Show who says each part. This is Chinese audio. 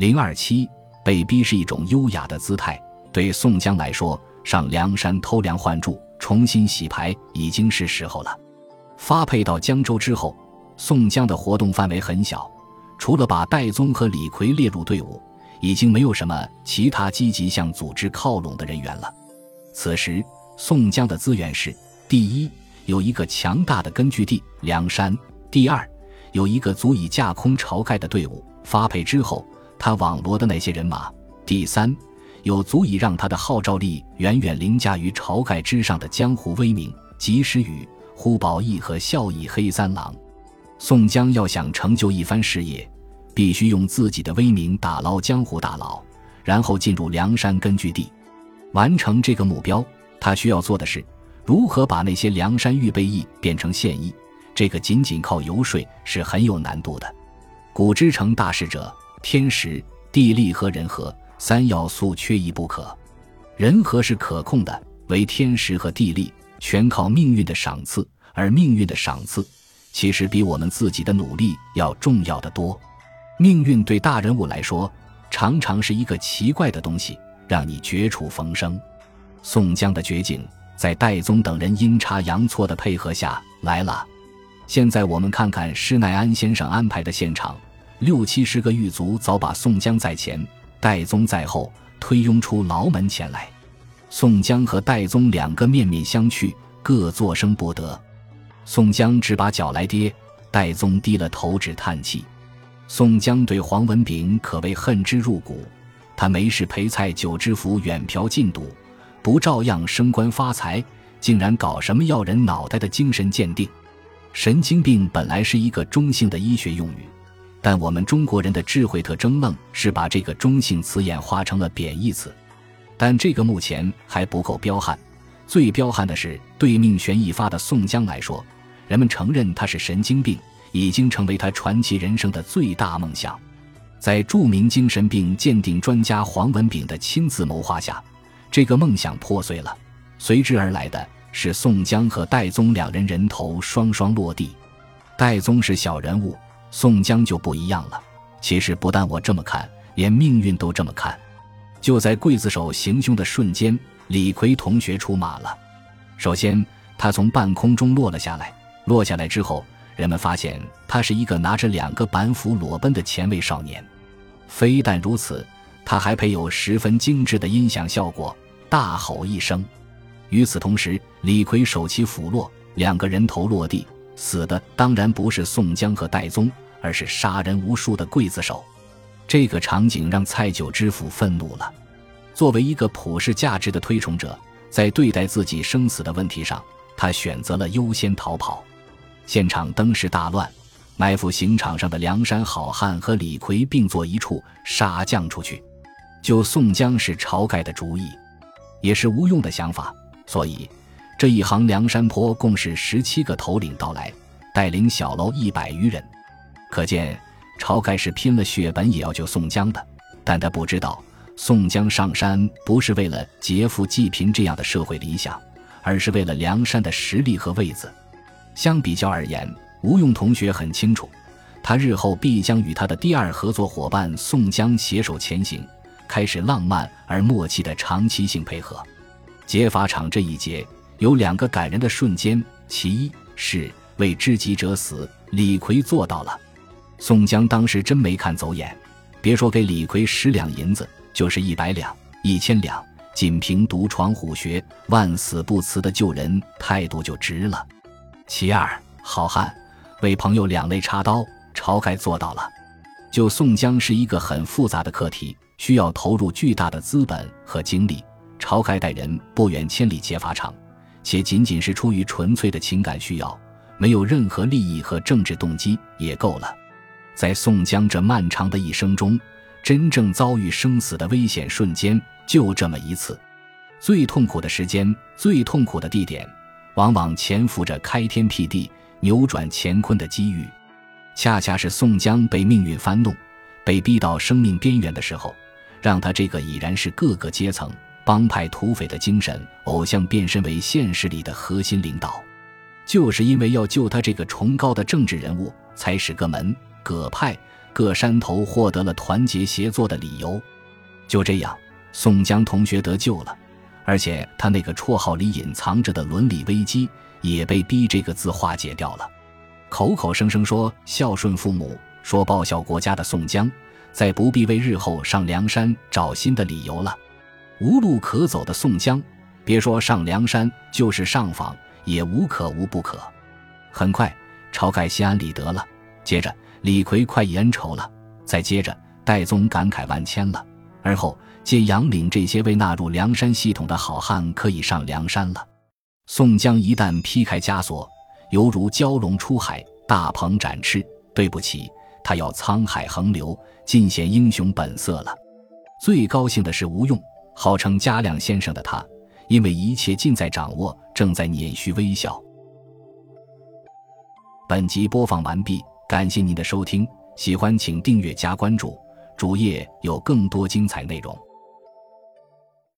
Speaker 1: 零二七被逼是一种优雅的姿态。对宋江来说，上梁山偷梁换柱、重新洗牌已经是时候了。发配到江州之后，宋江的活动范围很小，除了把戴宗和李逵列入队伍，已经没有什么其他积极向组织靠拢的人员了。此时，宋江的资源是：第一，有一个强大的根据地梁山；第二，有一个足以架空晁盖的队伍。发配之后，他网罗的那些人马；第三，有足以让他的号召力远远凌驾于晁盖之上的江湖威名，及时雨、呼保义和孝义黑三郎。宋江要想成就一番事业，必须用自己的威名打捞江湖大佬，然后进入梁山根据地。完成这个目标，他需要做的是如何把那些梁山预备役变成现役。这个仅仅靠游说是很有难度的。古之成大事者，天时、地利和人和三要素缺一不可。人和是可控的，为天时和地利全靠命运的赏赐，而命运的赏赐其实比我们自己的努力要重要的多。命运对大人物来说，常常是一个奇怪的东西。让你绝处逢生。宋江的绝境，在戴宗等人阴差阳错的配合下来了。现在我们看看施耐庵先生安排的现场：六七十个狱卒早把宋江在前，戴宗在后，推拥出牢门前来。宋江和戴宗两个面面相觑，各作声不得。宋江只把脚来跌，戴宗低了头只叹气。宋江对黄文炳可谓恨之入骨。他没事陪蔡九知府远嫖近赌，不照样升官发财，竟然搞什么要人脑袋的精神鉴定？神经病本来是一个中性的医学用语，但我们中国人的智慧特征愣是把这个中性词演化成了贬义词。但这个目前还不够彪悍，最彪悍的是对命悬一发的宋江来说，人们承认他是神经病，已经成为他传奇人生的最大梦想。在著名精神病鉴定专家黄文炳的亲自谋划下，这个梦想破碎了。随之而来的是宋江和戴宗两人人头双双落地。戴宗是小人物，宋江就不一样了。其实不但我这么看，连命运都这么看。就在刽子手行凶的瞬间，李逵同学出马了。首先，他从半空中落了下来。落下来之后，人们发现他是一个拿着两个板斧裸奔的前卫少年。非但如此，他还配有十分精致的音响效果，大吼一声。与此同时，李逵手起斧落，两个人头落地，死的当然不是宋江和戴宗，而是杀人无数的刽子手。这个场景让蔡九知府愤怒了。作为一个普世价值的推崇者，在对待自己生死的问题上，他选择了优先逃跑。现场登时大乱。埋伏刑场上的梁山好汉和李逵并作一处，杀将出去。救宋江是晁盖的主意，也是无用的想法。所以，这一行梁山坡共是十七个头领到来，带领小楼一百余人。可见，晁盖是拼了血本也要救宋江的。但他不知道，宋江上山不是为了劫富济贫这样的社会理想，而是为了梁山的实力和位子。相比较而言。吴用同学很清楚，他日后必将与他的第二合作伙伴宋江携手前行，开始浪漫而默契的长期性配合。劫法场这一劫有两个感人的瞬间，其一是为知己者死，李逵做到了。宋江当时真没看走眼，别说给李逵十两银子，就是一百两、一千两，仅凭独闯虎穴、万死不辞的救人态度就值了。其二，好汉。为朋友两肋插刀，晁盖做到了。救宋江是一个很复杂的课题，需要投入巨大的资本和精力。晁盖带人不远千里劫法场，且仅仅是出于纯粹的情感需要，没有任何利益和政治动机也够了。在宋江这漫长的一生中，真正遭遇生死的危险瞬间就这么一次。最痛苦的时间，最痛苦的地点，往往潜伏着开天辟地。扭转乾坤的机遇，恰恰是宋江被命运翻弄、被逼到生命边缘的时候，让他这个已然是各个阶层帮派土匪的精神偶像变身为现实里的核心领导。就是因为要救他这个崇高的政治人物，才使各门各派各山头获得了团结协作的理由。就这样，宋江同学得救了，而且他那个绰号里隐藏着的伦理危机也被“逼”这个字化解掉了。口口声声说孝顺父母、说报效国家的宋江，再不必为日后上梁山找新的理由了。无路可走的宋江，别说上梁山，就是上访也无可无不可。很快，晁盖心安理得了。接着，李逵快意恩仇了。再接着，戴宗感慨万千了。而后，借杨岭这些未纳入梁山系统的好汉，可以上梁山了。宋江一旦劈开枷锁。犹如蛟龙出海，大鹏展翅。对不起，他要沧海横流，尽显英雄本色了。最高兴的是吴用，号称嘉亮先生的他，因为一切尽在掌握，正在捻须微笑。本集播放完毕，感谢您的收听，喜欢请订阅加关注，主页有更多精彩内容。